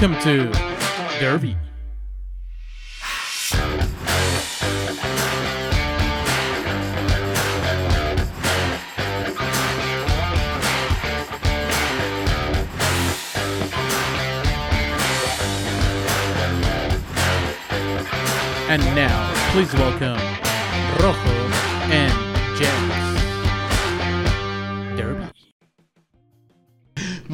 Welcome to Derby. And now, please welcome Rojo and James.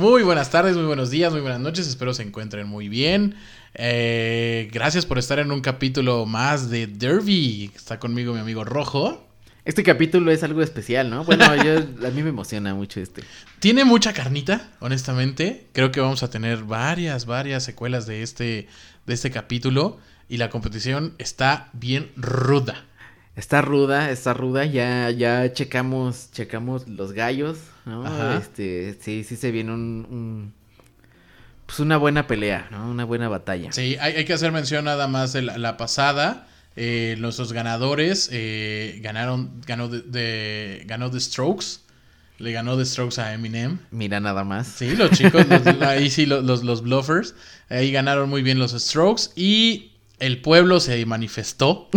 Muy buenas tardes, muy buenos días, muy buenas noches. Espero se encuentren muy bien. Eh, gracias por estar en un capítulo más de Derby. Está conmigo mi amigo Rojo. Este capítulo es algo especial, ¿no? Bueno, yo, a mí me emociona mucho este. Tiene mucha carnita, honestamente. Creo que vamos a tener varias, varias secuelas de este, de este capítulo. Y la competición está bien ruda. Está ruda, está ruda. Ya, ya checamos, checamos los gallos, ¿no? Ajá. Este, sí, sí se viene un, un- pues una buena pelea, ¿no? Una buena batalla. Sí, hay, hay que hacer mención nada más de la, la pasada. Eh, nuestros ganadores eh, ganaron, ganó de, de- ganó The Strokes. Le ganó The Strokes a Eminem. Mira nada más. Sí, los chicos, los- ahí sí, los, los, los bluffers. Ahí ganaron muy bien los Strokes. Y el pueblo se manifestó.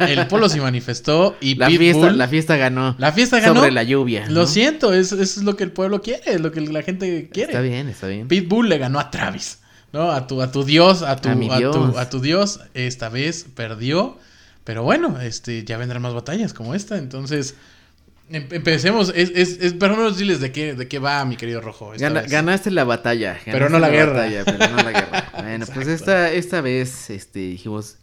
El pueblo se manifestó. Y La Pitbull- fiesta, la fiesta ganó. la fiesta ganó. Sobre la lluvia. Lo siento, es- eso es lo que el pueblo quiere, es lo que la gente quiere. Está bien, está bien. Pitbull le ganó a Travis, ¿no? A tu, a tu dios, a tu, A mi a, tu, Dios. a tu dios, esta vez perdió. Pero bueno, este, ya vendrán más batallas como esta. Entonces, empecemos. Es, es, es, pero no diles de qué, de qué va, mi querido Rojo. Gana- ganaste la batalla. ganaste Pero no la guerra. pero no la guerra. Bueno, pues esta, esta vez este, dijimos,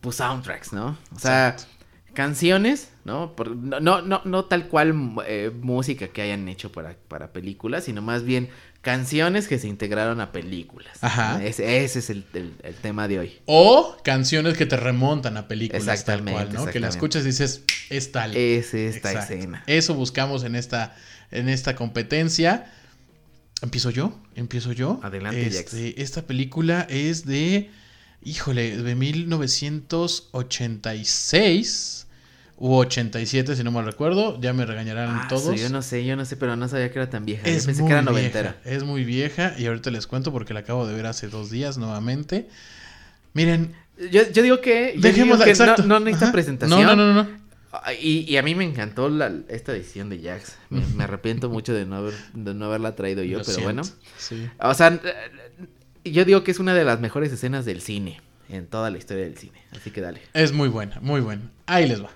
pues soundtracks, ¿no? O sea, Exacto. canciones, ¿no? Por- no, no, no, no tal cual eh, música que hayan hecho para, para películas, sino más bien canciones que se integraron a películas. Ajá. Ese, ese es el, el- el tema de hoy. O canciones que te remontan a películas tal Exactamente, cual, ¿no? Que la escuchas y dices, es tal. Es esta Exacto. escena. Eso buscamos en esta, en esta competencia. ¿Empiezo yo? ¿Empiezo yo? Adelante, Jax. Este, Esta película es de, híjole, de 1986 u 87, si no mal recuerdo. Ya me regañarán Ah, todos. Yo no sé, yo no sé, pero no sabía que era tan vieja. Yo pensé muy que era vieja, noventera. es muy vieja y ahorita les cuento porque la acabo de ver hace dos días nuevamente. Miren, Yo, yo digo que, yo dejemos digo que exacto. no, no necesita Ajá. presentación. No, no, no, no. Ah, Y, y a mí me encantó la- esta edición de Jax. Me, me arrepiento mucho de no, haber, de no haberla traído yo, Lo pero siento. bueno. Sí. O sea, yo digo que es una de las mejores escenas del cine, en toda la historia del cine. Así que dale. Es muy buena, muy buena. Ahí les va.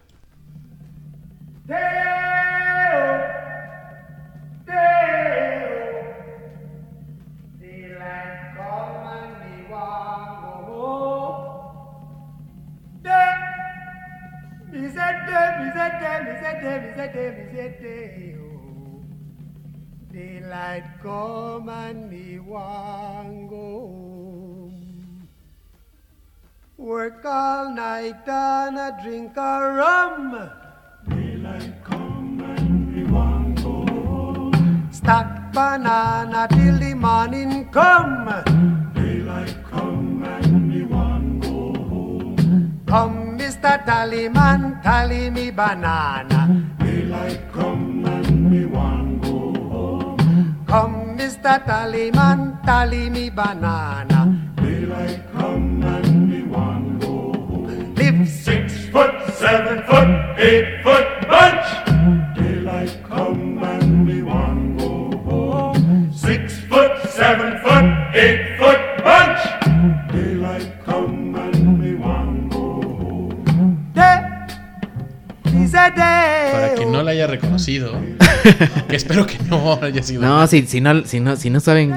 Daylight come and me want go home. Work all night and a drink a rum. Stack banana till the morning come. Daylight come and me want go home. Come, Mr. Tallyman, tally me banana. Daylight come and me want go home. Come, Mr. Tallyman, tally me banana. Daylight come and me want go home. Live six foot, seven foot, eight foot espero que no haya sido. No, si, si no, si no, si no saben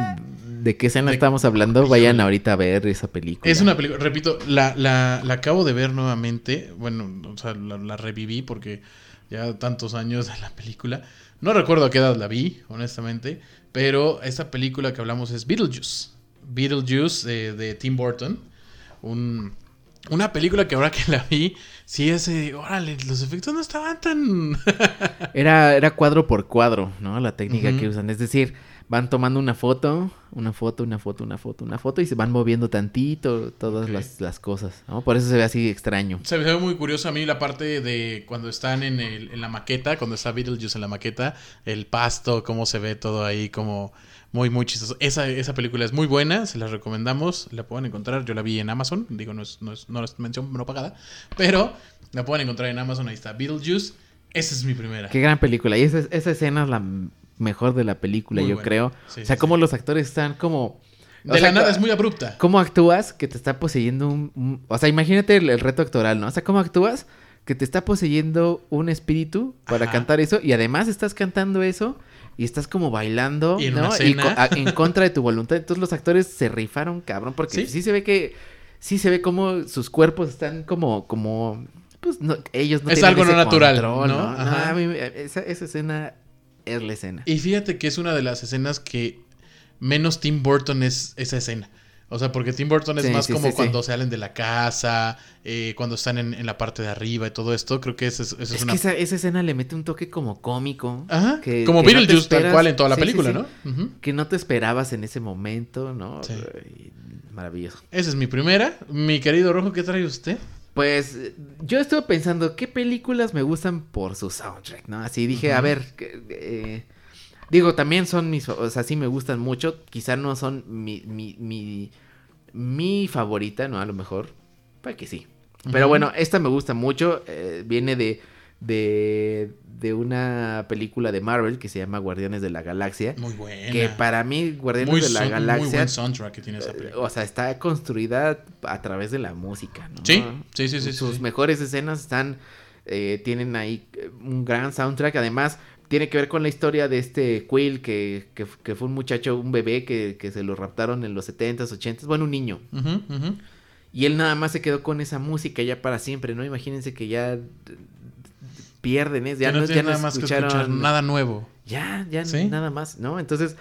de qué escena De- estamos hablando, vayan ahorita a ver esa película. Es una película, repito, la, la, la acabo de ver nuevamente. Bueno, o sea, la, la reviví porque ya tantos años de la película. No recuerdo a qué edad la vi, honestamente. Pero esta película que hablamos es Beetlejuice. Beetlejuice eh, de Tim Burton. Un, una película que ahora que la vi, sí es, eh, órale, los efectos no estaban tan... Era, era cuadro por cuadro, ¿no? La técnica que usan. Es decir, van tomando una foto, una foto, una foto, una foto, una foto y se van moviendo tantito todas las, las cosas, ¿no? Por eso se ve así extraño. Se me ve muy curioso a mí la parte de cuando están en, el, en la maqueta, cuando está Beetlejuice en la maqueta, el pasto, cómo se ve todo ahí, como muy, muy chistoso. Esa, esa película es muy buena, se la recomendamos, la pueden encontrar, yo la vi en Amazon, digo, no es, no es, no es mención no pagada, pero la pueden encontrar en Amazon, ahí está Beetlejuice, esa es mi primera. Qué gran película. Y esa, esa escena es la mejor de la película, Muy yo buena. creo. Sí, o sea, sí, cómo sí. los actores están como... o De sea, la nada es muy abrupta. ¿Cómo actúas que te está poseyendo un, un- O sea, imagínate el, el reto actoral, ¿no? O sea, ¿cómo actúas que te está poseyendo un espíritu para Ajá. cantar eso? Y además estás cantando eso y estás como bailando, Y en ¿no? una Y cena. co- a- en contra de tu voluntad. Entonces los actores se rifaron, cabrón, porque Sí. sí, se ve que... Sí se ve como sus cuerpos están como... como pues no, ellos no Es tienen algo no natural, control, ¿no? ¿no? Ajá. a mí me- esa, esa escena es la escena. Y fíjate que es una de las escenas que menos Tim Burton es esa escena. O sea, porque Tim Burton es Sí, más sí, como sí, cuando salen de la casa, eh, cuando están en, en la parte de arriba y todo esto. Creo que esa es, es una... que esa, esa escena le mete un toque como cómico. Ajá, que- como que no Beetlejuice tal esperas. cual en toda la película. ¿no? Ujú. que no te esperabas en ese momento, ¿no? Maravilloso. Esa es mi primera. Mi querido Rojo, ¿qué trae usted? Pues yo estuve pensando qué películas me gustan por su soundtrack, ¿no? Así dije, a ver, eh, digo, también son mis, o sea, sí me gustan mucho, quizá no son mi, mi, mi, mi favorita, ¿no? A lo mejor, pues que sí. Pero bueno, esta me gusta mucho, eh, viene de, de, de una película de Marvel que se llama Guardianes de la Galaxia, Muy buena. que para mí Guardianes muy, de la son- muy Galaxia buen soundtrack que tiene esa Eh, película. O sea, está construida a través de la música, ¿no? Sí, sí, sí, sí, Sus sí. mejores escenas están, eh, tienen ahí eh, un gran soundtrack. Además, tiene que ver con la historia de este Quill, que, que, que fue un muchacho, un bebé que, que se lo raptaron en los 70s, 80s, bueno, un niño. Y él nada más se quedó con esa música ya para siempre, ¿no? Imagínense que ya pierden, ¿eh? Ya no no, ya no nada más que escuchar nada nuevo. ya, ya ¿Sí? nada más, ¿no? Entonces,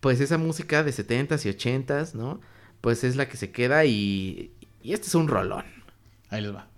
pues esa música de 70s y 80s, ¿no? Pues es la que se queda y, y este es un rolón. Ahí les va.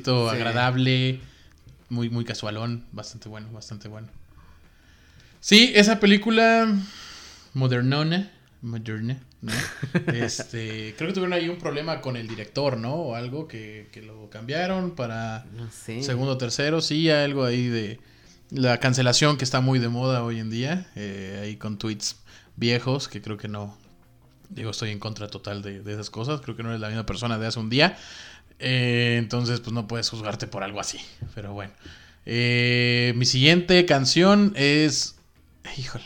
Sí. agradable, muy, muy casualón, bastante bueno, bastante bueno. Sí, esa película modernona, moderna, ¿no? Este, creo que tuvieron ahí un problema con el director, ¿no? O algo que, que lo cambiaron para No sé. segundo, tercero, sí, algo ahí de la cancelación que está muy de moda hoy en día, eh, ahí con tweets viejos que creo que no, digo, estoy en contra total de, de esas cosas, creo que no eres la misma persona de hace un día, Eh, entonces pues no puedes juzgarte por algo así, pero bueno. Eh, mi siguiente canción es, híjole,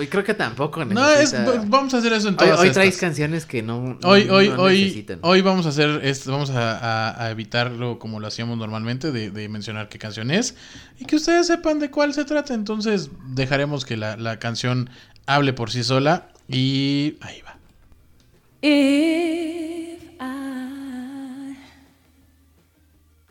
y creo que tampoco no, es, necesita- vamos a hacer eso en Hoy, todas hoy estas. traes canciones que no, Hoy, no- hoy, no hoy, necesitan. hoy vamos a hacer esto, vamos a, a- a evitarlo como lo hacíamos normalmente, de, de mencionar qué canción es y que ustedes sepan de cuál se trata. Entonces dejaremos que la, la canción hable por sí sola y ahí va. If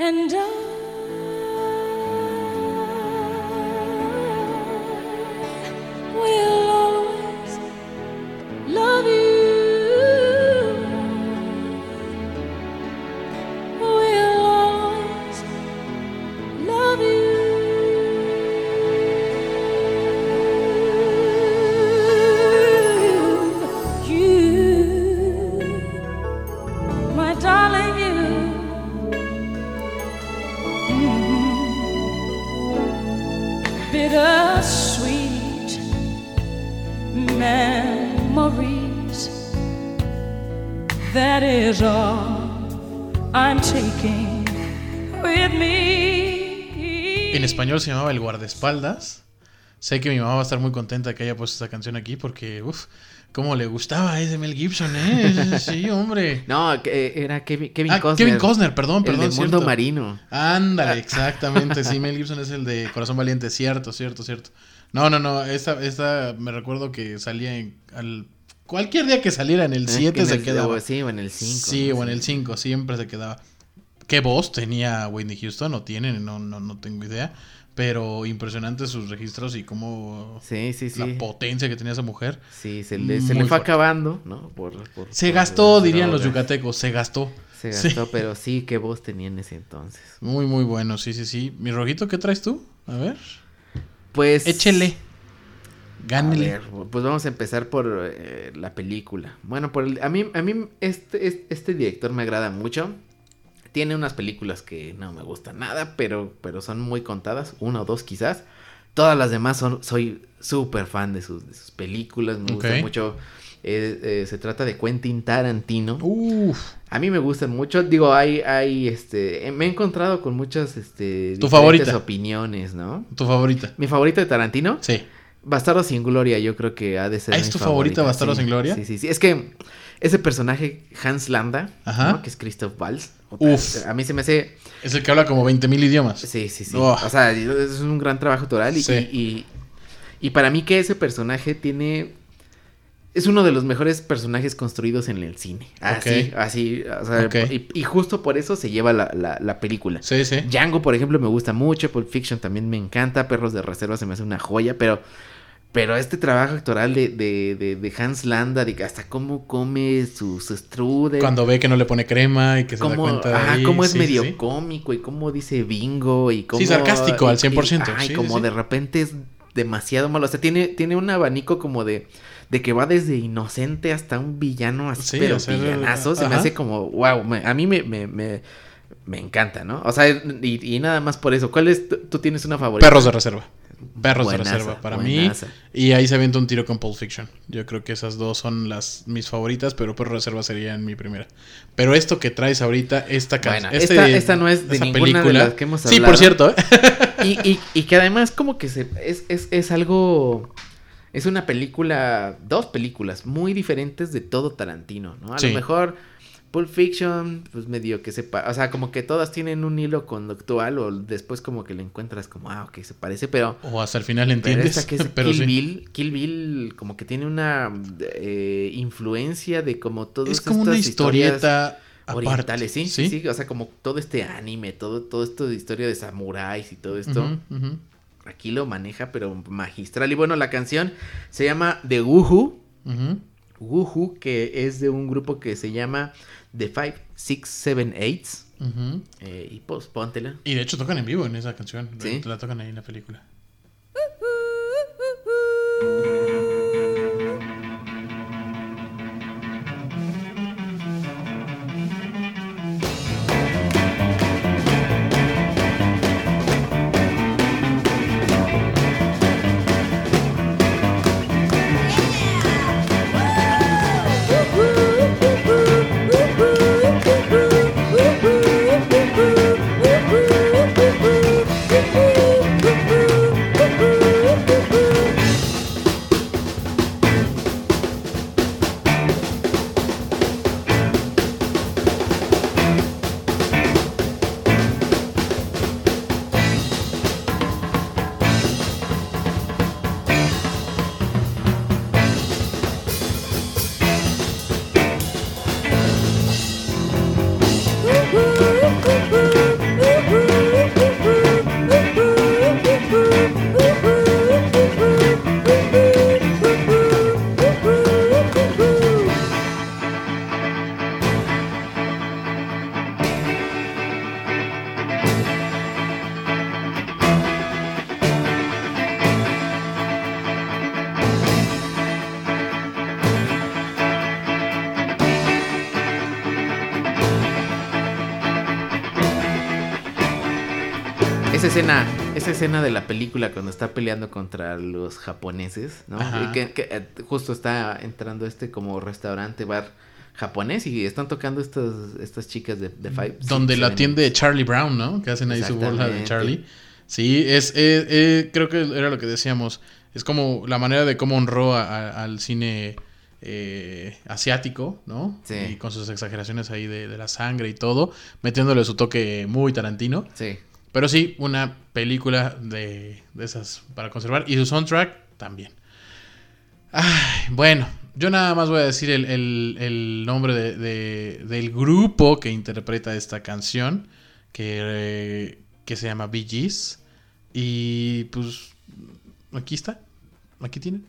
And I llamaba El Guardaespaldas. Sé que mi mamá va a estar muy contenta que haya puesto esta canción aquí porque, uff, cómo le gustaba a ese Mel Gibson, ¿eh? Sí, hombre. No, que era Kevin, Kevin Ah, Costner. Kevin Costner, perdón, El perdón. de Mundo. Marino. Ándale, exactamente. Sí, Mel Gibson es el de Corazón Valiente, cierto, cierto, cierto. No, no, no, esta, esta me recuerdo que salía en al, cualquier día que saliera en el Eh, 7 que en se el- quedaba. o- Sí, o en el 5. Sí, o en el 5, siempre se quedaba. ¿Qué voz tenía Whitney Houston? ¿O tienen? No, no, no tengo idea. Pero impresionantes sus registros y cómo Sí, sí, sí. la potencia que tenía esa mujer. Sí, se le, se le fue fuerte. acabando, ¿no? Por, por- Se por gastó, dirían los yucatecos, se gastó. Se Sí. gastó, pero sí, qué voz tenía en ese entonces. Muy, muy bueno, sí, sí, sí. Mi rojito, ¿qué traes tú? A ver. Pues. Échele. A Gánele. ver, pues vamos a empezar por eh, la película. Bueno, por el- a mí, a mí este, este, este director me agrada mucho. Tiene unas películas que no me gustan nada, pero, pero son muy contadas, una o dos quizás. Todas las demás son, soy súper fan de sus, de sus películas, me gusta Ok. mucho. Eh, eh, se trata de Quentin Tarantino. Uf. A mí me gustan mucho. Digo, hay, hay, este, eh, me he encontrado con muchas, este, ¿Tu favorita? opiniones, ¿no? ¿Tu favorita? Mi favorita de Tarantino, Sí. Bastardo sin Gloria, yo creo que ha de ser. Ah, mi ¿es tu favorita, Bastardo sí. sin Gloria? Sí, sí, sí. Es que ese personaje, Hans Landa, Ajá. ¿no? que es Christoph Waltz. Uf. A mí se me hace. Es el que habla como 20 mil idiomas. Sí, sí, sí. Oh. O sea, es un gran trabajo total. Y, Sí. y, y- y para mí que ese personaje tiene. Es uno de los mejores personajes construidos en el cine. Así, Ok. así. O sea, y justo por eso se lleva la, la- la película. Sí, sí. Django, por ejemplo, me gusta mucho. Pulp Fiction también me encanta. Perros de Reserva se me hace una joya. Pero, pero este trabajo actoral de, de, de, de Hans Landa, de que hasta cómo come sus strudel. Cuando ve que no le pone crema y que se da cómo, cuenta de ajá, ahí. cómo es Sí, sí, medio sí. cómico y cómo dice bingo y cómo... sarcástico al y- 100%, Y, sí, como sí, sí. de repente es demasiado malo. O sea, tiene, tiene un abanico como de... De que va desde inocente hasta un villano así, Sí, pero o sea, villanazo. Se me hace como, wow, me- a mí me, me, me, me encanta, ¿no? O sea, y, y nada más por eso. ¿Cuál es? ¿Tú tienes una favorita? Perros de reserva. Perros Buenaza, de reserva para buenaza. mí. Y ahí se avienta un tiro con Pulp Fiction. Yo creo que esas dos son las mis favoritas, pero Perros de reserva sería en mi primera. Pero esto que traes ahorita, esta Bueno, canción. este esta- esta no es de ninguna de las que hemos Sí, hablado. por cierto. ¿eh? y, y, y que además como que se, es, es, es algo... Es una película, dos películas muy diferentes de todo Tarantino, ¿no? A Sí. lo mejor Pulp Fiction, pues medio que sepa, o sea, como que todas tienen un hilo conductual o después como que le encuentras como, ah, ok, se parece, pero... O hasta el final Pero entiendes. esta que es pero Kill sí. Bill, Kill Bill como que tiene una eh, influencia de como todas Es como una estas historias historieta orientales, ¿sí? sí, sí, o sea, como todo este anime, todo, todo esto de historia de samuráis y todo esto. Aquí lo maneja, pero magistral. Y bueno, la canción se llama The Woohoo. ujú. Woohoo, que es de un grupo que se llama The Five, Six, Seven, Eights. Eh, y pues póntela. Y de hecho tocan en vivo en esa canción. ¿Sí? La tocan ahí en la película. Ooh, esa escena, esa escena de la película cuando está peleando contra los japoneses, ¿no? Y Que, que, eh, justo está entrando este como restaurante, bar japonés y están tocando estas, estas chicas de, de Five. Donde la atiende Charlie Brown, ¿no? Que hacen ahí su bola de. Charlie. Sí, es, eh, eh, creo que era lo que decíamos. Es como la manera de cómo honró a- a- al cine eh, asiático, ¿no? Sí. Y con sus exageraciones ahí de, de la sangre y todo, metiéndole su toque muy tarantino. Sí. Pero sí, una película de, de esas para conservar. Y su soundtrack también. Ay, bueno, yo nada más voy a decir el, el- el nombre de- de- del grupo que interpreta esta canción. Que, eh, que se llama Bee Gees. Y pues aquí está. Aquí tienen.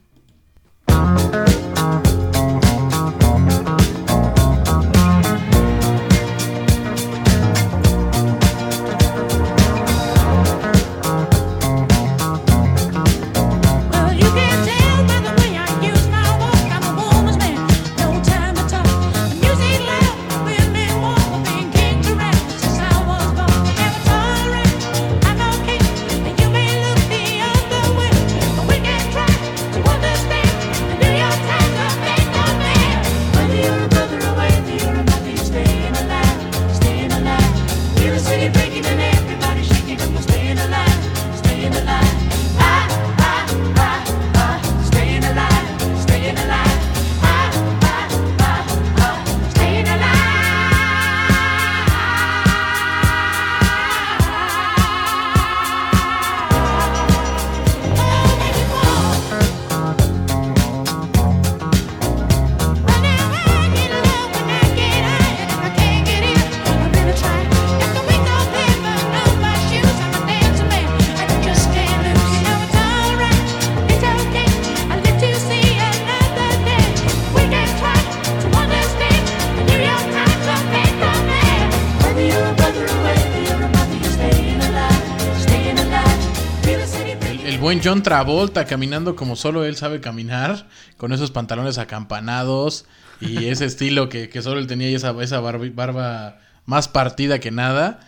John Travolta caminando como solo él sabe caminar, con esos pantalones acampanados y ese estilo que, que solo él tenía y esa, esa barba, barba más partida que nada.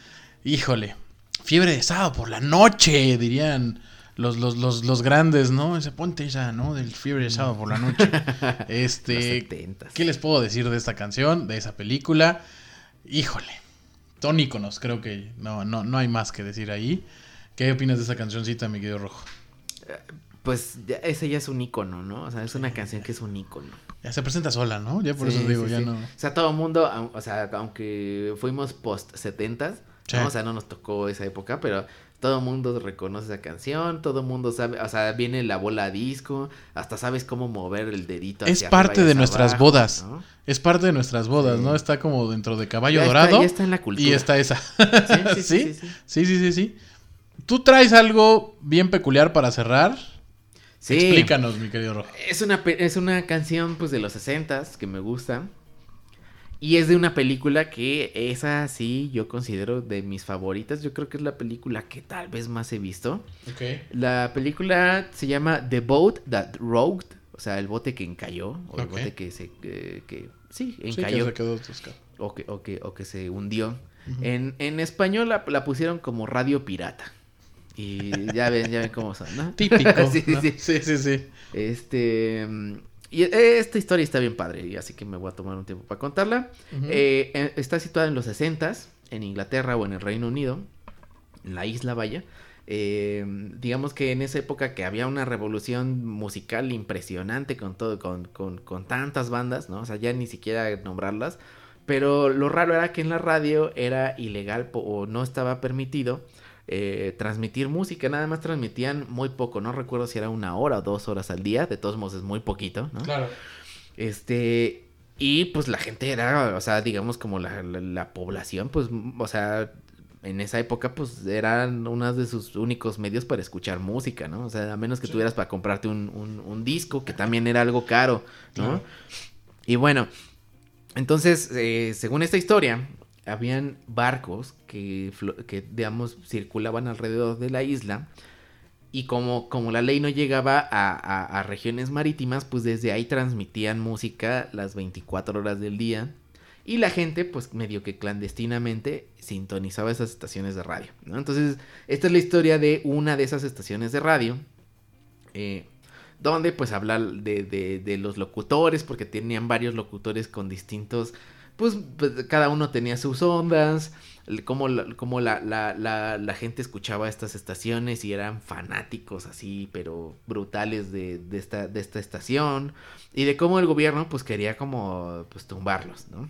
Híjole, fiebre de sábado por la noche, dirían los, los, los, los grandes, ¿no? Ese ponte esa, ¿no? Del fiebre de sábado por la noche. Este, 70s. ¿qué les puedo decir de esta canción, de esa película? Híjole, son íconos, creo que no, no, no hay más que decir ahí. ¿Qué opinas de esa cancioncita, mi querido Rojo? Pues ya, ese ya es un icono, ¿no? O sea, es una canción que es un icono. Ya se presenta sola, ¿no? Ya por Sí, eso digo, sí, ya sí. no. O sea, todo el mundo, o sea, aunque fuimos post 70 Sí. o sea, no nos tocó esa época, pero todo el mundo reconoce esa canción, todo el mundo sabe, o sea, viene la bola a disco, hasta sabes cómo mover el dedito. Es parte de nuestras abajo, bodas. ¿no? Es parte de nuestras bodas, Sí. ¿no? Está como dentro de caballo Ya está- dorado. ya está en la cultura. Y está esa. Sí, sí, sí, ¿Sí? sí, sí. ¿Tú traes algo bien peculiar para cerrar? Sí. Explícanos, mi querido Rojo. Es una, es una canción pues de los 60 que me gusta. Y es de una película que esa sí yo considero de mis favoritas. Yo creo que es la película que tal vez más he visto. Ok. La película se llama The Boat That Rogued. O sea, el bote que encalló. O el bote que se... que, que- sí, Sí, que encalló. se quedó o, que, o, que, o que se hundió. en, en español la, la pusieron como Radio Pirata. Y ya ven, ya ven cómo son, ¿no? Típico. sí, sí, ¿no? sí. sí, sí, sí. Este. Y esta historia está bien padre, y así que me voy a tomar un tiempo para contarla. Eh, eh, está situada en los 60 en Inglaterra o en el Reino Unido, en la isla Vaya. Eh, digamos que en esa época que había una revolución musical impresionante con todo, con, con, con tantas bandas, ¿no? O sea, ya ni siquiera nombrarlas. Pero lo raro era que en la radio era ilegal o no estaba permitido eh, transmitir música, nada más transmitían muy poco, no recuerdo si era una hora o dos horas al día, de todos modos es muy poquito, ¿no? Claro. Este, y pues la gente era, o sea, digamos como la, la- la población, pues, o sea, en esa época, pues eran unos de sus únicos medios para escuchar música, ¿no? O sea, a menos que tuvieras para comprarte un, un- un disco, que también era algo caro, ¿no? Claro. Y bueno, entonces, eh, según esta historia, habían barcos que, digamos, circulaban alrededor de la isla. Y como, como la ley no llegaba a, regiones marítimas, pues desde ahí transmitían música las 24 horas del día. Y la gente, pues medio que clandestinamente sintonizaba esas estaciones de radio. Entonces, esta es la historia de una de esas estaciones de radio. eh, donde pues habla de- de los locutores, porque tenían varios locutores con distintos, pues, pues, cada uno tenía sus ondas, cómo, la, cómo la, la- la- la gente escuchaba estas estaciones y eran fanáticos así, pero brutales de, de esta, de esta estación, y de cómo el gobierno pues quería como pues tumbarlos, ¿no?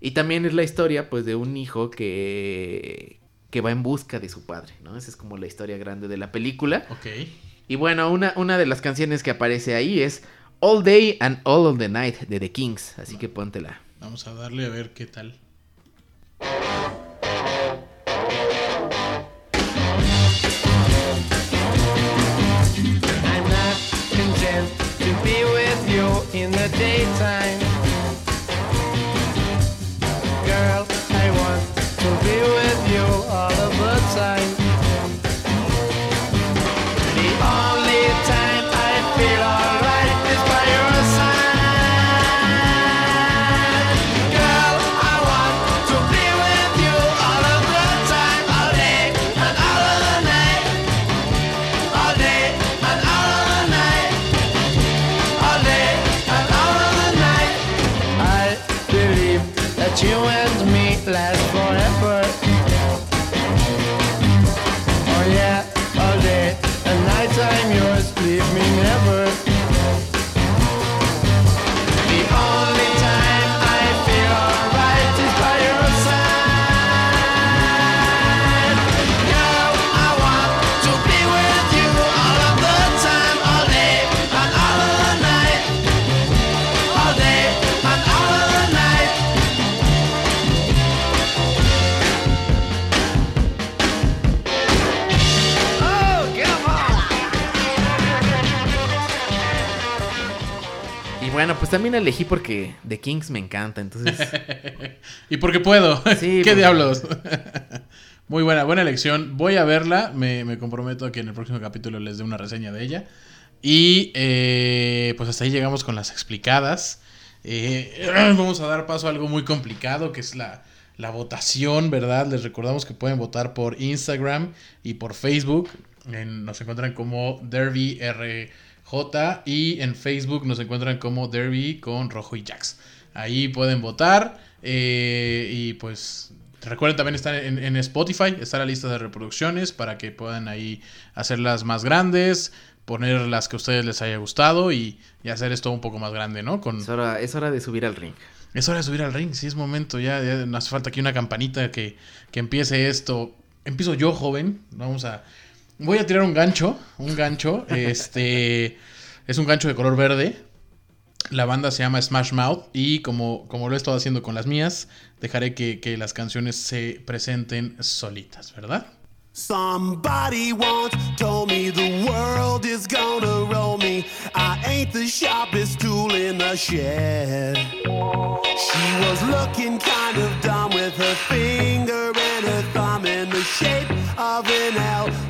Y también es la historia pues de un hijo que, que va en busca de su padre, ¿no? Esa es como la historia grande de la película. Ok. Y bueno, una, una de las canciones que aparece ahí es All Day and All of the Night de The Kings. Así que póntela. Vamos a darle a ver qué tal. I'm not content to be with you in the daytime. Elegí porque The Kings me encanta. Entonces, Y porque puedo. Sí, ¿Qué pues- diablos? Muy buena, buena elección. Voy a verla. Me, me comprometo a que en el próximo capítulo les dé una reseña de ella. Y eh, pues hasta ahí llegamos con las explicadas. Eh, vamos a dar paso a algo muy complicado que es la, la votación, ¿verdad? Les recordamos que pueden votar por Instagram y por Facebook. En- nos encuentran como Derby RJ y en Facebook nos encuentran como Derby con Rojo y Jax. Ahí pueden votar eh, y pues recuerden también estar en, en Spotify, está la lista de reproducciones para que puedan ahí hacerlas más grandes, poner las que a ustedes les haya gustado y, y hacer esto un poco más grande, ¿no? Con, es hora, es hora de subir al ring. es hora de subir al ring, sí es momento, ya, ya nos hace falta aquí una campanita que, que empiece esto. Empiezo yo, joven, vamos a... Voy a tirar un gancho, un gancho, este... es un gancho de color verde. La banda se llama Smash Mouth y como, como lo he estado haciendo con las mías, dejaré que, que las canciones se presenten solitas, ¿verdad? Somebody once told me the world is gonna roll me. I ain't the sharpest tool in the shed. She was looking kind of dumb with her finger and her thumb in the shape of an L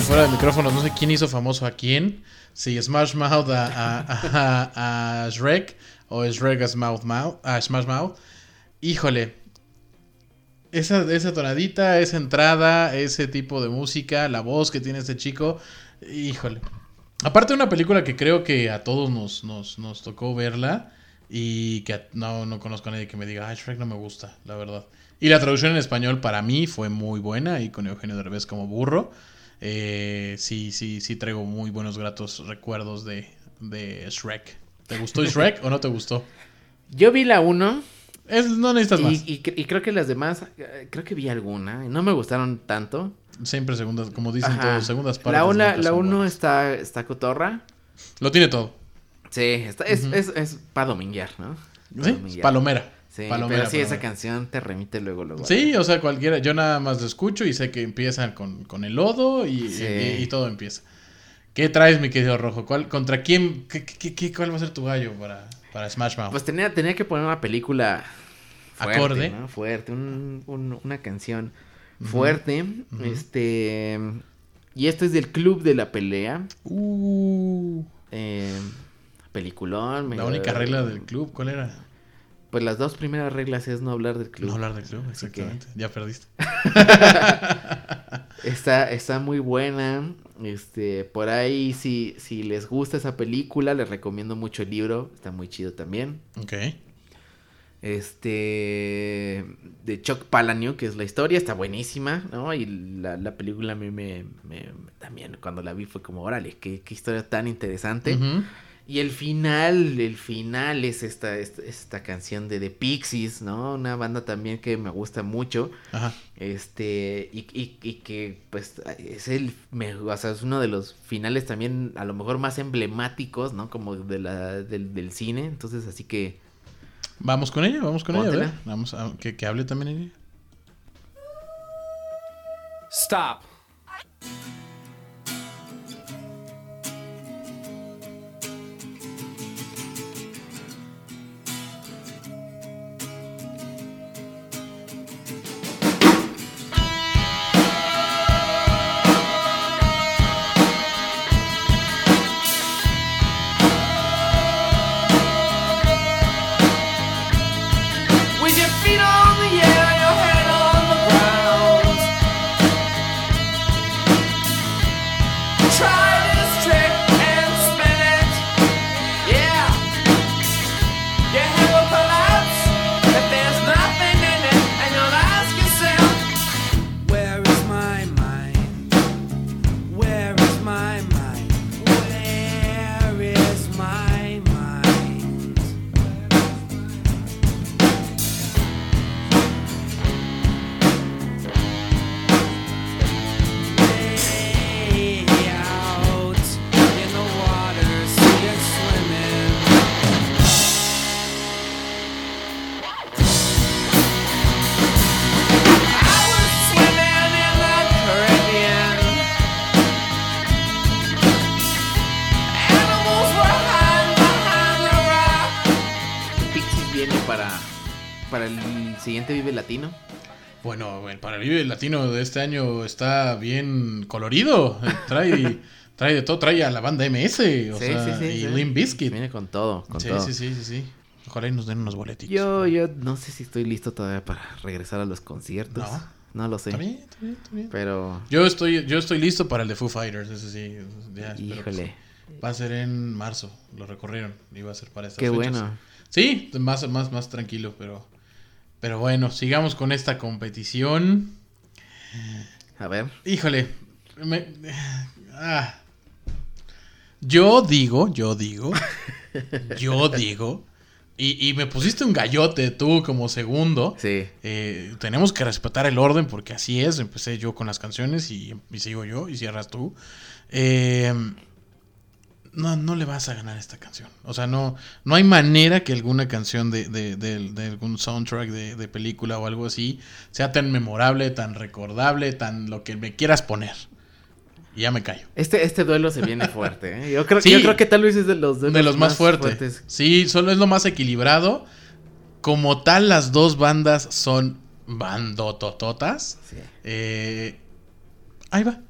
fuera de micrófonos, no sé quién hizo famoso a quién. Si Smash Mouth a, a, Shrek o Shrek a Smash Mouth, a Smash Mouth. Híjole. esa, esa tonadita, esa entrada, ese tipo de música, la voz que tiene este chico, híjole. Aparte una película que creo que a todos nos, nos, nos tocó verla y que no, no conozco a nadie que me diga, ay, Shrek no me gusta, la verdad. Y la traducción en español para mí fue muy buena y con Eugenio Derbez como burro. Eh, sí, sí, sí traigo muy buenos gratos recuerdos de, de Shrek. ¿Te gustó Shrek o no te gustó? Yo vi la 1 Es, no necesitas más. y, y cre- y creo que las demás, eh, creo que vi alguna. y No me gustaron tanto. Siempre segundas, como dicen Ajá. todos, segundas partes. La 1 nunca la uno está, está cotorra. Lo tiene todo. Sí, está, es, Ujú. es, es para dominguear, ¿no? Pa' ¿Sí? dominguear. Palomera. Sí, Palomera, pero sí, esa canción te remite luego, luego. Sí, o sea, cualquiera. Yo nada más lo escucho y sé que empiezan con, con el lodo y, Sí. y- y todo empieza. ¿Qué traes, mi querido Rojo? ¿Cuál, ¿Contra quién? qué- qué- qué- cuál va a ser tu gallo para, para Smash Mouth? Pues tenía, tenía que poner una película fuerte, Acorde. ¿no? Fuerte, un- un- una canción fuerte. Este. Y esto es del Club de la Pelea. Uh, Eh, peliculón. la única regla del club, ¿cuál era? Pues las dos primeras reglas es no hablar del club. No hablar del club, que- exactamente. Ya perdiste. Está, está muy buena. Este, por ahí, si, si les gusta esa película, les recomiendo mucho el libro. Está muy chido también. Ok. Este. De Chuck Palahniuk, que es la historia, está buenísima, ¿no? Y la, la película a mí me, me- También cuando la vi fue como, órale, qué, qué historia tan interesante. Y el final, el final es esta, esta, esta canción de The Pixies, ¿no? Una banda también que me gusta mucho. Ajá. Este, y, y- y que pues es el, me- o sea, es uno de los finales también a lo mejor más emblemáticos, ¿no? Como de la, del, del cine. Entonces, así que Vamos con ella, vamos con ella. a ver. Vamos a que, que hable también ella. Stop. Siguiente Vive Latino. Bueno, para el Vive Latino de este año está bien colorido. Trae, trae de todo, trae a la banda MS, o sea, y sí. Limp Bizkit. Viene con todo, con Sí, todo. sí, sí, sí, sí. Ojalá y nos den unos boletitos. Yo, yo no sé si estoy listo todavía para regresar a los conciertos. No. No lo sé. Está bien, está bien, está bien. Pero, Yo estoy, yo estoy listo para el de Foo Fighters, ese sí. ya híjole, sí. Va a ser en marzo, lo recorrieron. Y va a ser para estas qué fechas. bueno. Sí, más, más, más tranquilo, pero. Pero bueno, sigamos con esta competición. A ver, Híjole. me- ah. Yo digo, yo digo. yo digo. Y, y me pusiste un gallote tú como segundo. sí. Eh, tenemos que respetar el orden porque así es. Empecé yo con las canciones y, y sigo yo y cierras tú. Eh, no, no le vas a ganar esta canción. O sea, no, no hay manera que alguna canción de, de- de- de algún soundtrack de, de película o algo así sea tan memorable, tan recordable, tan lo que me quieras poner. Y ya me callo. Este, este duelo se viene fuerte. ¿eh? Yo, creo, Sí. yo creo que tal vez es de los, De los más, fuertes. Sí, solo es lo más equilibrado. Como tal, las dos bandas son bandotototas. Sí. Eh, ahí va.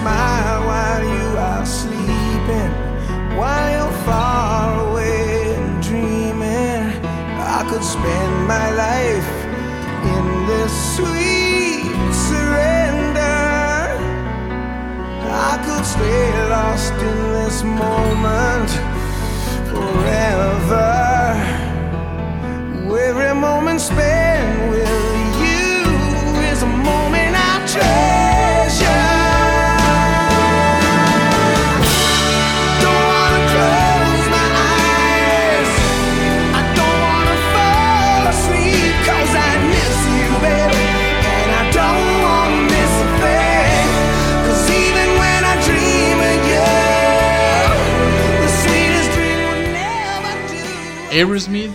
Smile while you are sleeping, while you're far away and dreaming. I could spend my life in this sweet surrender. I could stay lost in this moment Aerosmith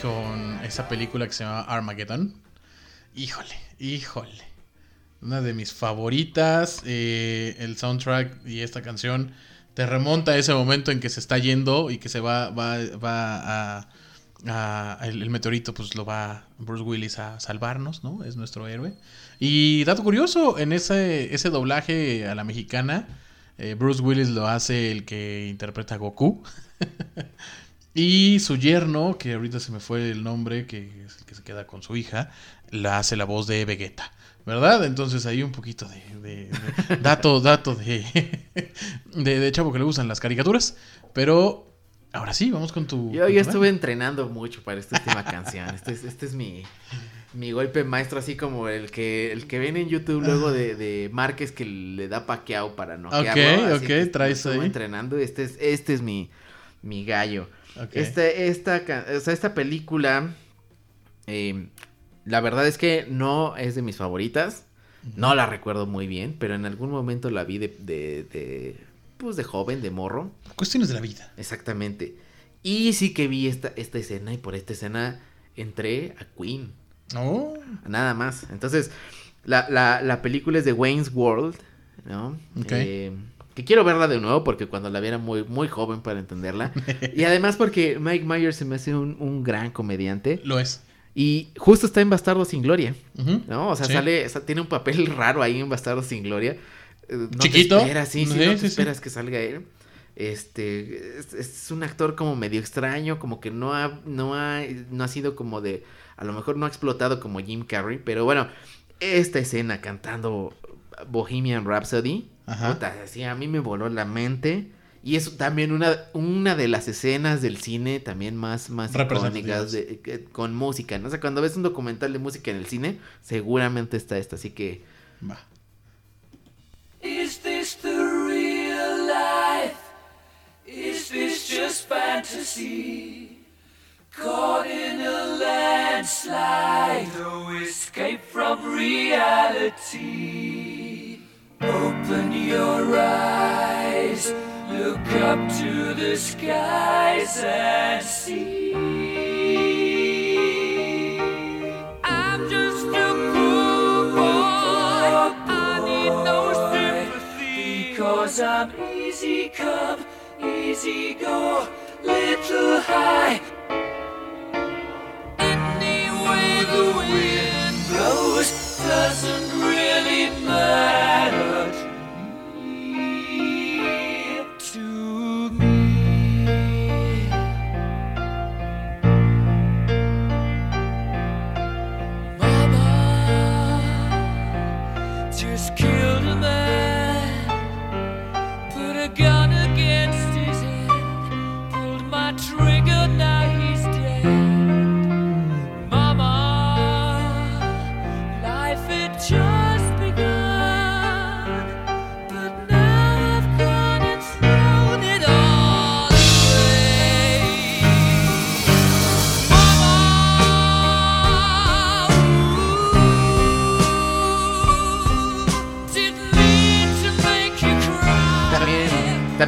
con esa película que se llama Armageddon. Híjole, híjole. Una de mis favoritas. eh, el soundtrack y esta canción te remonta a ese momento en que se está yendo y que se va, va, va a, el meteorito, pues lo va Bruce Willis a salvarnos, ¿no? Es nuestro héroe. Y dato curioso, en ese, ese doblaje a la mexicana, eh, Bruce Willis lo hace el que interpreta a Goku. Y su yerno, que ahorita se me fue el nombre, que es el que se queda con su hija, la hace la voz de Vegeta. ¿Verdad? Entonces ahí un poquito de, de- de dato, dato de, de, de chavo que le gustan las caricaturas. Pero ahora sí, vamos con tu. Yo, con yo tu estuve entrenando mucho para esta última canción. Este es, este es mi, mi golpe maestro, así como el que el que ven en YouTube luego de, de Márquez que le da paqueado para no Ok, ok, traes ahí. entrenando. Este es, este es mi, mi gallo. Ok. Este, esta, o sea, esta película, eh, la verdad es que no es de mis favoritas. No la recuerdo muy bien, pero en algún momento la vi de, de, de, pues de joven, de morro. Cuestiones de la vida. Exactamente. Y sí que vi esta, esta escena y por esta escena entré a Queen. Oh, Nada más. Entonces, la, la, la película es de Wayne's World, ¿no? Eh, que quiero verla de nuevo porque cuando la vi era muy, muy joven para entenderla. y además porque Mike Myers se me hace un, un gran comediante. lo es. Y justo está en Bastardo sin Gloria. ¿no? O sea, Sí. sale, o sea, tiene un papel raro ahí en Bastardo sin Gloria. Eh, no Chiquito. Te esperas, sí, sí, Sí, no te sí. esperas que salga él. Este, es, es un actor como medio extraño, como que no ha, no ha, no ha sido como de, a lo mejor no ha explotado como Jim Carrey, pero bueno, esta escena cantando Bohemian Rhapsody, Ajá. puta, así a mí me voló la mente. Y es también una, una de las escenas del cine también más, más icónicas de- que- con música, ¿no? O sea, cuando ves un documental de música en el cine, seguramente está esta, así que... Va. Is this the real life? Is this just fantasy? Caught in a landslide, no escape from reality. Open your eyes, look up to the skies and see. I'm just a poor boy. I need no sympathy. Because I'm easy come, easy go, little high. Any way the wind blows doesn't really matter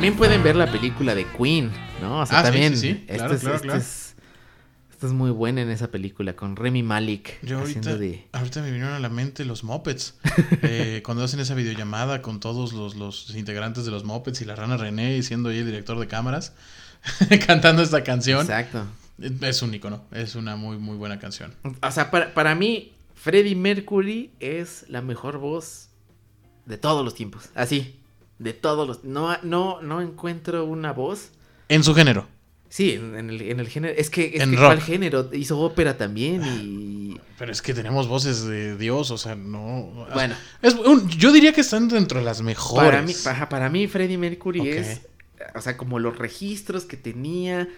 También, pueden ver la película de Queen, ¿no? O sea, Ah, también... sí, sí. esta Claro, es- claro, esta claro. es- esta es muy buena en esa película, con Remy Malik. Yo ahorita, de... ahorita me vinieron a la mente los Muppets. Eh, cuando hacen esa videollamada con todos los, los integrantes de los Muppets y la rana René y siendo ella el director de cámaras, cantando esta canción. Exacto. Es un icono, es una muy, muy buena canción. O sea, para, para mí, Freddie Mercury es la mejor voz de todos los tiempos. Así, de todos los... No, no, no encuentro una voz. En su género. Sí, en, el, en el género. Es que, es En que rock. ¿cuál género? Hizo ópera también y... Pero es que tenemos voces de Dios, o sea, no. Bueno. Es un- yo diría que están dentro de las mejores. Para mí, para, para mí Freddie Mercury es, o sea, como los registros que tenía.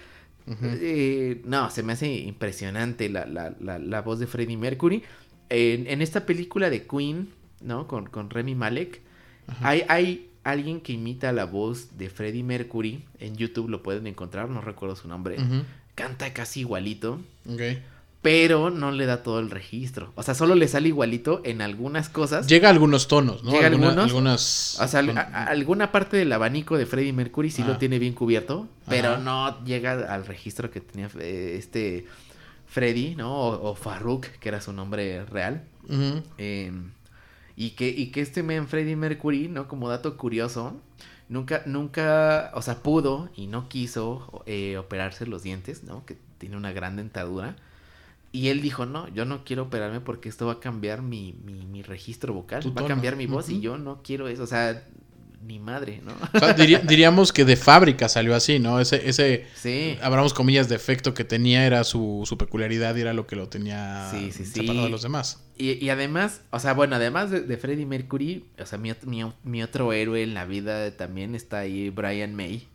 Eh, no, se me hace impresionante la, la, la, la voz de Freddie Mercury. En, en esta película de Queen, ¿no? Con, con Remy Malek, hay, hay alguien que imita la voz de Freddie Mercury. En YouTube lo pueden encontrar, no recuerdo su nombre. Canta casi igualito. Pero no le da todo el registro. O sea, solo le sale igualito en algunas cosas. Llega a algunos tonos, ¿no? Llega algunos. Algunas. O sea, a- a- alguna parte del abanico de Freddie Mercury sí Ah. lo tiene bien cubierto, pero no llega al registro que tenía eh, este Freddie, ¿no? O, o Farouk, que era su nombre real. Eh, y, que, y que este man Freddie Mercury, ¿no? Como dato curioso, nunca, nunca, o sea, pudo y no quiso eh, operarse los dientes, ¿no? Que tiene una gran dentadura. Y él dijo, no, yo no quiero operarme porque esto va a cambiar mi, mi, mi registro vocal, va a cambiar mi voz y yo no quiero eso, o sea, ni madre, ¿no? O sea, diría- diríamos que de fábrica salió así, ¿no? Ese, ese Sí. abramos comillas, defecto que tenía era su, su peculiaridad y era lo que lo tenía Sí, sí, separado de los demás. Y, y además, o sea, bueno, además de, de Freddie Mercury, o sea, mi, mi, mi otro héroe en la vida también está ahí, Brian May,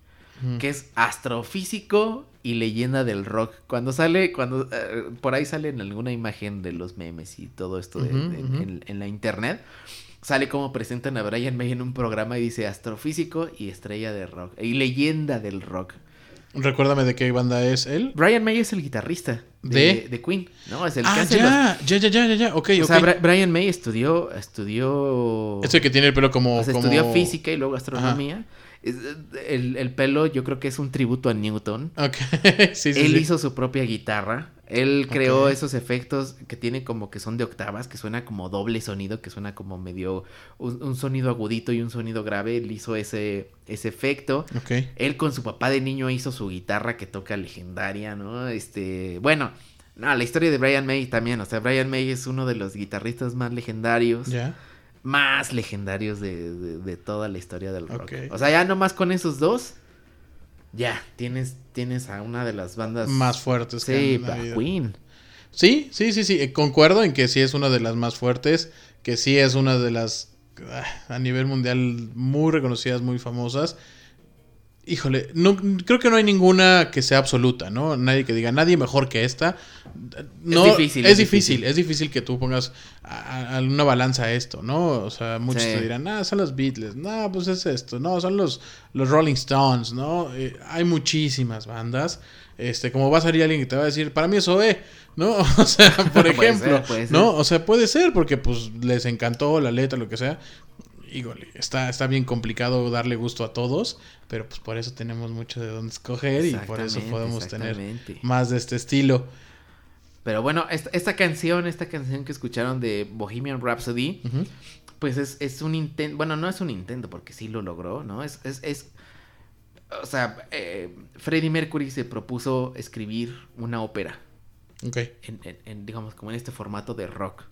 que es astrofísico y leyenda del rock. Cuando sale, cuando eh, por ahí sale en alguna imagen de los memes y todo esto de- de- en, en la internet, sale como presentan a Brian May en un programa y dice astrofísico y estrella de rock, y leyenda del rock. Recuérdame de qué banda es él. Brian May es el guitarrista de, ¿De? de Queen, ¿no? Es el que Ah, los- ya, ya, ya, ya, ya, ya, ok, O sea, Bra- Brian May estudió, estudió... Este que tiene el pelo como... O sea, como- estudió física y luego astronomía. El, el pelo yo creo que es un tributo a Newton. Ok, sí, sí, Él sí. hizo su propia guitarra. Él creó esos efectos que tiene como que son de octavas, que suena como doble sonido, que suena como medio un, un sonido agudito y un sonido grave. Él hizo ese, ese efecto. Él con su papá de niño hizo su guitarra que toca legendaria, ¿no? Este, bueno, no, la historia de Brian May también, o sea, Brian May es uno de los guitarristas más legendarios más legendarios de, de- de toda la historia del rock. O sea, ya nomás con esos dos, ya tienes, tienes a una de las bandas Más fuertes que Sí, han habido. Queen. Sí, sí, sí, sí. eh, Concuerdo en que sí es una de las más fuertes, que sí es una de las ah, a nivel mundial muy reconocidas, muy famosas. Híjole, no, creo que no hay ninguna que sea absoluta, ¿no? Nadie que diga, nadie mejor que esta. No, difícil, Es es difícil, difícil. es difícil que tú pongas a, a una balanza a esto, ¿no? O sea, muchos Sí. te dirán, ah, son los Beatles, no, pues es esto, no, son los, los Rolling Stones, ¿no? Eh, hay muchísimas bandas. Este, como va a salir alguien que te va a decir, para mí eso es, ¿no? O sea, por Puede ejemplo, ser, puede ser. ¿no? O sea, puede ser porque pues les encantó la letra, lo que sea. Híjole, está, está bien complicado darle gusto a todos, pero pues por eso tenemos mucho de dónde escoger y por eso podemos tener más de este estilo. Pero bueno, esta, esta canción, esta canción que escucharon de Bohemian Rhapsody, pues es, es un intento, bueno, no es un intento porque sí lo logró, ¿no? Es, es, es o sea, eh, Freddie Mercury se propuso escribir una ópera, Ok. en, en- en, digamos, como en este formato de rock.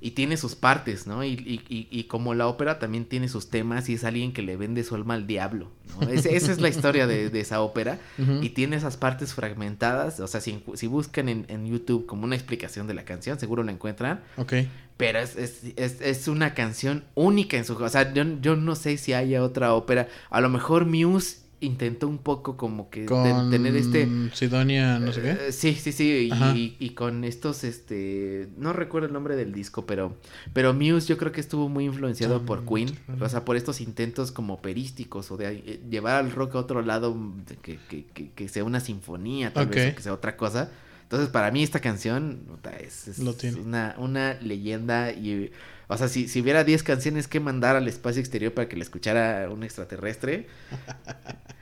Y tiene sus partes, ¿no? Y, y- y- y como la ópera también tiene sus temas y es alguien que le vende su alma al diablo, ¿no? Es- esa es la historia de, de esa ópera. Y tiene esas partes fragmentadas. O sea, si, si buscan en, en YouTube como una explicación de la canción, seguro la encuentran. Ok. Pero es, es, es, es una canción única en su... O sea, yo, yo no sé si haya otra ópera. A lo mejor Muse intentó un poco como que de- tener este... Sidonia, no sé qué. Eh, sí, sí, sí. Y, y con estos, este. No recuerdo el nombre del disco, pero. Pero Muse yo creo que estuvo muy influenciado por Queen. O sea, por estos intentos como operísticos o de eh, llevar al rock a otro lado, mm, que, que, que, que sea una sinfonía, tal vez, o que sea otra cosa. Entonces, para mí, esta canción es, es Lo tiene. Una, una leyenda. Y. O sea, si, si hubiera 10 canciones que mandar al espacio exterior para que la escuchara un extraterrestre,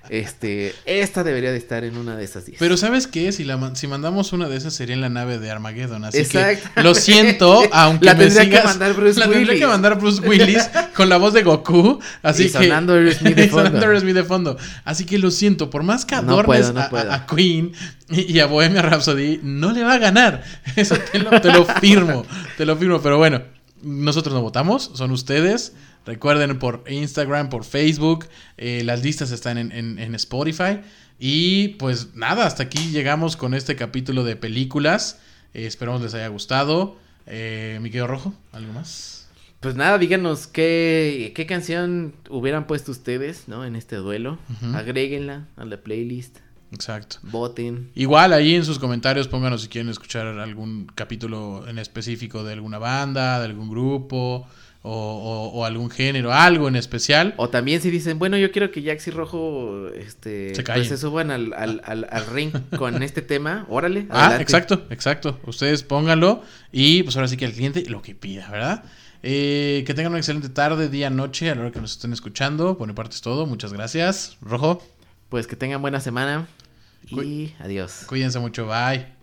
este, esta debería de estar en una de esas 10. Pero ¿sabes qué? Si, la, si mandamos una de esas sería en la nave de Armageddon. Así que lo siento, aunque La me tendría que sigas... mandar Bruce la tendría Willis. que mandar Bruce Willis con la voz de Goku. Así Y que... sonando Aerosmith de sonando fondo. De fondo. Así que lo siento, por más que No adornes puedo, no a- a- puedo. A, Queen y, y a Bohemia Rhapsody, no le va a ganar. Eso te lo, te lo firmo, te lo firmo. Pero bueno, nosotros no votamos, son ustedes. Recuerden por Instagram, por Facebook, eh, las listas están en, en- en Spotify. Y pues nada, hasta aquí llegamos con este capítulo de películas. Eh, esperamos les haya gustado. Eh, mi querido Rojo, ¿algo más? Pues nada, díganos qué, qué canción hubieran puesto ustedes, ¿no? En este duelo. Ujú. Agréguenla a la playlist. Exacto. Voten. Igual ahí en sus comentarios pónganos si quieren escuchar algún capítulo en específico de alguna banda, de algún grupo o, o- o algún género, algo en especial. O también si dicen, bueno, yo quiero que Jax y Rojo este, Se pues, se suban al, al, al, al ring con este tema, órale. Ah, adelante. exacto, exacto. Ustedes pónganlo y pues ahora sí que al cliente lo que pida, ¿verdad? Eh, que tengan una excelente tarde, día, noche, a la hora que nos estén escuchando. Por mi parte es todo. Muchas gracias. Rojo, Pues que tengan buena semana y Cu- adiós. cuídense mucho. Bye.